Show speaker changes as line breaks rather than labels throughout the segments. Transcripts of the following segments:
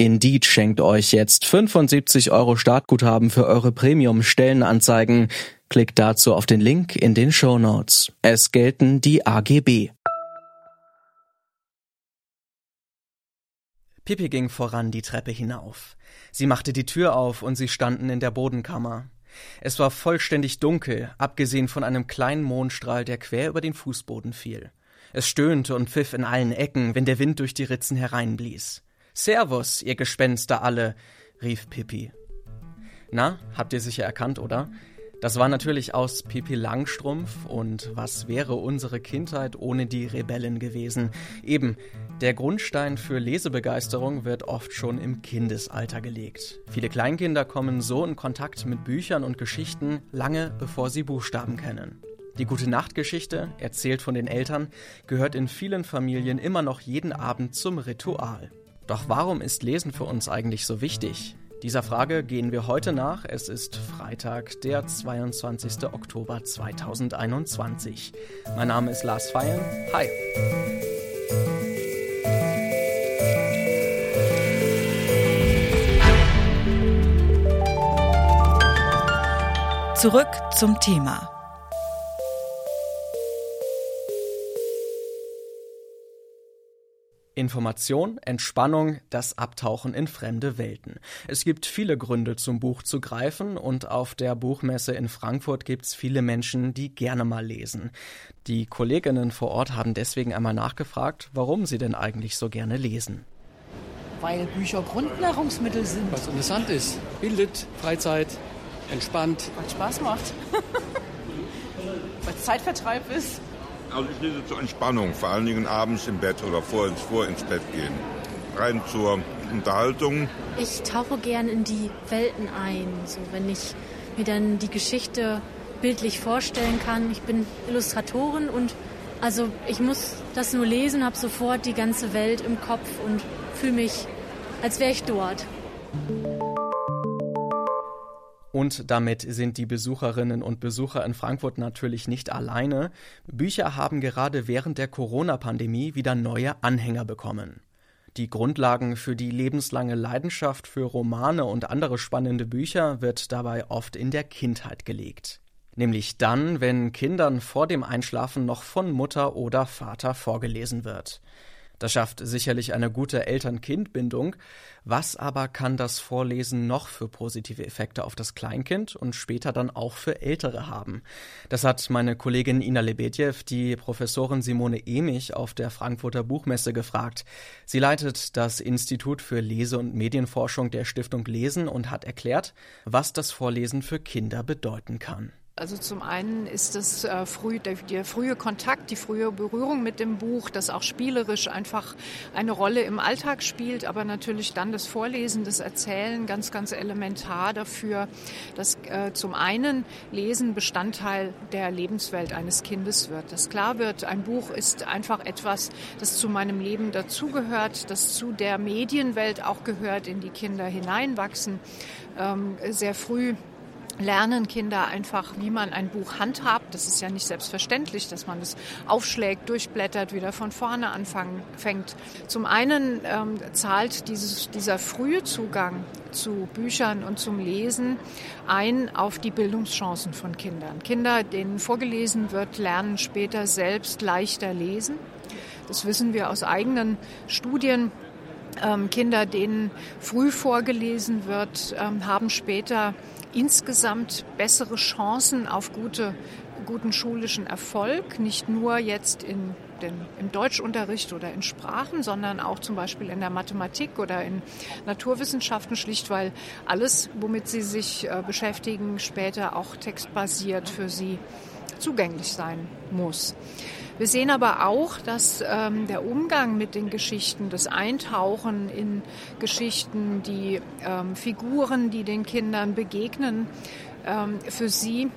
Indeed schenkt euch jetzt 75 Euro Startguthaben für eure Premium-Stellenanzeigen. Klickt dazu auf den Link in den Show Notes. Es gelten die AGB. Pippi ging voran die Treppe hinauf. Sie machte die Tür auf und sie standen in der Bodenkammer. Es war vollständig dunkel, abgesehen von einem kleinen Mondstrahl, der quer über den Fußboden fiel. Es stöhnte und pfiff in allen Ecken, wenn der Wind durch die Ritzen hereinblies. Servus, ihr Gespenster alle, rief Pippi. Na, habt ihr sicher erkannt, oder? Das war natürlich aus Pippi Langstrumpf und was wäre unsere Kindheit ohne die Rebellen gewesen? Eben, der Grundstein für Lesebegeisterung wird oft schon im Kindesalter gelegt. Viele Kleinkinder kommen so in Kontakt mit Büchern und Geschichten lange bevor sie Buchstaben kennen. Die gute Nachtgeschichte, erzählt von den Eltern, gehört in vielen Familien immer noch jeden Abend zum Ritual. Doch warum ist Lesen für uns eigentlich so wichtig? Dieser Frage gehen wir heute nach. Es ist Freitag, der 22. Oktober 2021. Mein Name ist Lars Feyen. Hi.
Zurück zum Thema.
Information, Entspannung, das Abtauchen in fremde Welten. Es gibt viele Gründe zum Buch zu greifen und auf der Buchmesse in Frankfurt gibt es viele Menschen, die gerne mal lesen. Die Kolleginnen vor Ort haben deswegen einmal nachgefragt, warum sie denn eigentlich so gerne lesen.
Weil Bücher Grundnahrungsmittel sind.
Was interessant ist, bildet, Freizeit, entspannt.
Was Spaß macht. Weil es Zeitvertreib ist.
Also ich lese zur Entspannung, vor allen Dingen abends im Bett oder vor, vor ins Bett gehen. Rein zur Unterhaltung.
Ich tauche gern in die Welten ein, so wenn ich mir dann die Geschichte bildlich vorstellen kann. Ich bin Illustratorin und also ich muss das nur lesen, habe sofort die ganze Welt im Kopf und fühle mich, als wäre ich dort.
Und damit sind die Besucherinnen und Besucher in Frankfurt natürlich nicht alleine. Bücher haben gerade während der Corona-Pandemie wieder neue Anhänger bekommen. Die Grundlagen für die lebenslange Leidenschaft für Romane und andere spannende Bücher wird dabei oft in der Kindheit gelegt. Nämlich dann, wenn Kindern vor dem Einschlafen noch von Mutter oder Vater vorgelesen wird. Das schafft sicherlich eine gute Eltern-Kind-Bindung. Was aber kann das Vorlesen noch für positive Effekte auf das Kleinkind und später dann auch für Ältere haben? Das hat meine Kollegin Ina Lebedjew, die Professorin Simone Emich auf der Frankfurter Buchmesse gefragt. Sie leitet das Institut für Lese- und Medienforschung der Stiftung Lesen und hat erklärt, was das Vorlesen für Kinder bedeuten kann.
Also zum einen ist es äh, früh, der, der, frühe Kontakt, die frühe Berührung mit dem Buch, das auch spielerisch einfach eine Rolle im Alltag spielt, aber natürlich dann das Vorlesen, das Erzählen ganz, ganz elementar dafür, dass äh, zum einen Lesen Bestandteil der Lebenswelt eines Kindes wird. Dass klar wird, ein Buch ist einfach etwas, das zu meinem Leben dazugehört, das zu der Medienwelt auch gehört, in die Kinder hineinwachsen, ähm, sehr früh lernen Kinder einfach, wie man ein Buch handhabt. Das ist ja nicht selbstverständlich, dass man es aufschlägt, durchblättert, wieder von vorne anfängt. Zum einen ähm, zahlt dieses, dieser frühe Zugang zu Büchern und zum Lesen ein auf die Bildungschancen von Kindern. Kinder, denen vorgelesen wird, lernen später selbst leichter lesen. Das wissen wir aus eigenen Studien. Ähm, Kinder, denen früh vorgelesen wird, ähm, haben später insgesamt bessere Chancen auf gute, guten schulischen Erfolg, nicht nur jetzt in den, im Deutschunterricht oder in Sprachen, sondern auch zum Beispiel in der Mathematik oder in Naturwissenschaften, schlicht weil alles, womit sie sich äh, beschäftigen, später auch textbasiert für sie zugänglich sein muss. Wir sehen aber auch, dass ähm, der Umgang mit den Geschichten, das Eintauchen in Geschichten, die ähm, Figuren, die den Kindern begegnen, ähm, für sie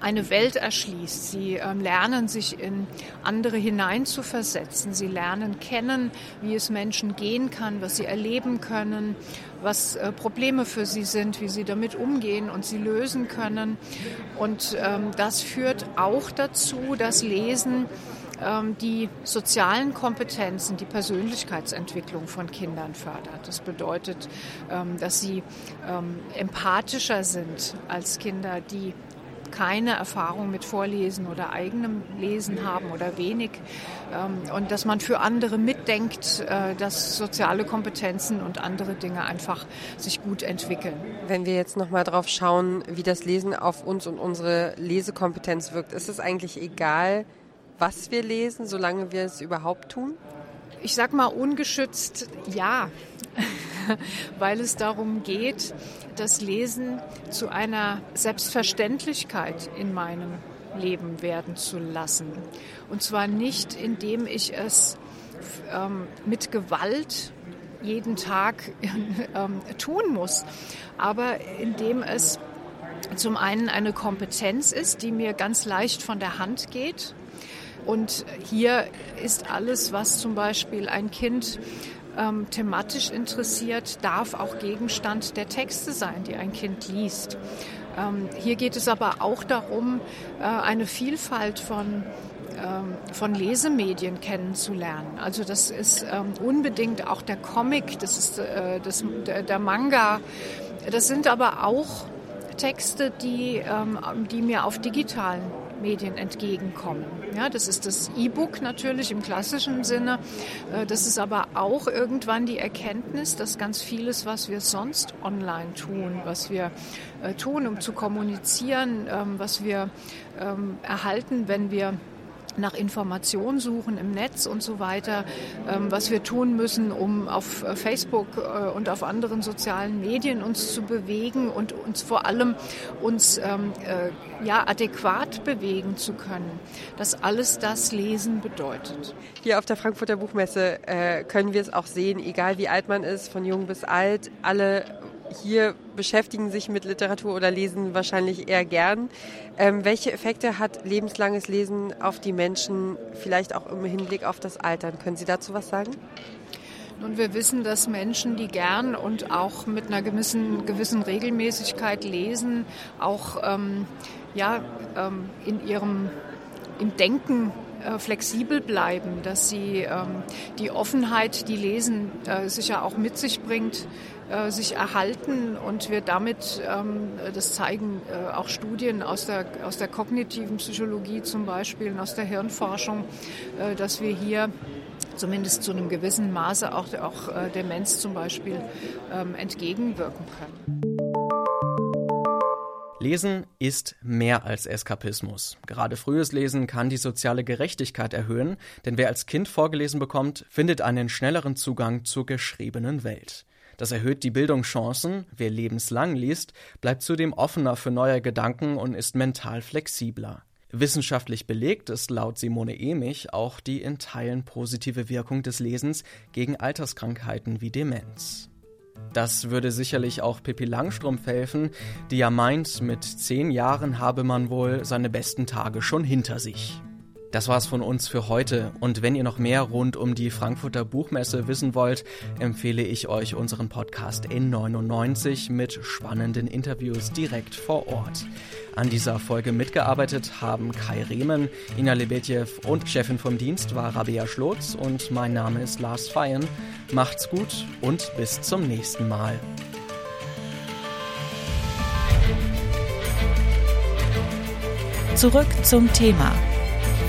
eine Welt erschließt. Sie ähm, lernen sich in andere hineinzuversetzen. Sie lernen kennen, wie es Menschen gehen kann, was sie erleben können, was äh, Probleme für sie sind, wie sie damit umgehen und sie lösen können. Und ähm, das führt auch dazu, dass Lesen die sozialen Kompetenzen, die Persönlichkeitsentwicklung von Kindern fördert. Das bedeutet, dass sie empathischer sind als Kinder, die keine Erfahrung mit Vorlesen oder eigenem Lesen haben oder wenig ähm, und dass man für andere mitdenkt, äh, dass soziale Kompetenzen und andere Dinge einfach sich gut entwickeln.
Wenn wir jetzt noch mal drauf schauen, wie das Lesen auf uns und unsere Lesekompetenz wirkt, ist es eigentlich egal, was wir lesen, solange wir es überhaupt tun?
Ich sag mal ungeschützt ja, weil es darum geht, das Lesen zu einer Selbstverständlichkeit in meinem Leben werden zu lassen. Und zwar nicht, indem ich es ähm, mit Gewalt jeden Tag ähm, tun muss, aber indem es zum einen eine Kompetenz ist, die mir ganz leicht von der Hand geht. Und hier ist alles, was zum Beispiel ein Kind ähm, thematisch interessiert, darf auch Gegenstand der Texte sein, die ein Kind liest. Ähm, hier geht es aber auch darum, äh, eine Vielfalt von ähm, von Lesemedien kennenzulernen. Also das ist ähm, unbedingt auch der Comic, das ist äh, das, der, der Manga. Das sind aber auch Texte, die, ähm, die mir auf digitalen Medien entgegenkommen. Ja, das ist das E-Book natürlich im klassischen Sinne. Äh, das ist aber auch irgendwann die Erkenntnis, dass ganz vieles, was wir sonst online tun, was wir äh, tun, um zu kommunizieren, ähm, was wir ähm, erhalten, wenn wir nach Informationen suchen im Netz und so weiter, ähm, was wir tun müssen, um auf äh, Facebook äh, und auf anderen sozialen Medien uns zu bewegen und uns vor allem uns ähm, äh, ja adäquat bewegen zu können. Dass alles das Lesen bedeutet.
Hier auf der Frankfurter Buchmesse können wir es auch sehen, egal wie alt man ist, von jung bis alt, alle hier beschäftigen sich mit Literatur oder lesen wahrscheinlich eher gern. Ähm, welche Effekte hat lebenslanges Lesen auf die Menschen, vielleicht auch im Hinblick auf das Altern? Können Sie dazu was sagen?
Nun, wir wissen, dass Menschen, die gern und auch mit einer gewissen, gewissen Regelmäßigkeit lesen, auch ähm, ja, ähm, in ihrem im Denken flexibel bleiben, dass sie ähm, die Offenheit, die Lesen äh, sicher auch mit sich bringt, äh, sich erhalten und wir damit, ähm, das zeigen äh, auch Studien aus der, aus der kognitiven Psychologie zum Beispiel und aus der Hirnforschung, äh, dass wir hier zumindest zu einem gewissen Maße auch, auch Demenz zum Beispiel ähm, entgegenwirken können.
Lesen ist mehr als Eskapismus. Gerade frühes Lesen kann die soziale Gerechtigkeit erhöhen, denn wer als Kind vorgelesen bekommt, findet einen schnelleren Zugang zur geschriebenen Welt. Das erhöht die Bildungschancen. Wer lebenslang liest, bleibt zudem offener für neue Gedanken und ist mental flexibler. Wissenschaftlich belegt ist laut Simone Emich auch die in Teilen positive Wirkung des Lesens gegen Alterskrankheiten wie Demenz. Das würde sicherlich auch Pippi Langstrumpf helfen, die ja meint, mit zehn Jahren habe man wohl seine besten Tage schon hinter sich. Das war's von uns für heute. Und wenn ihr noch mehr rund um die Frankfurter Buchmesse wissen wollt, empfehle ich euch unseren Podcast N99 mit spannenden Interviews direkt vor Ort. An dieser Folge mitgearbeitet haben Kai Riemen, Ina Lebetjew und Chefin vom Dienst war Rabea Schlotz und mein Name ist Lars Feyen. Macht's gut und bis zum nächsten Mal.
Zurück zum Thema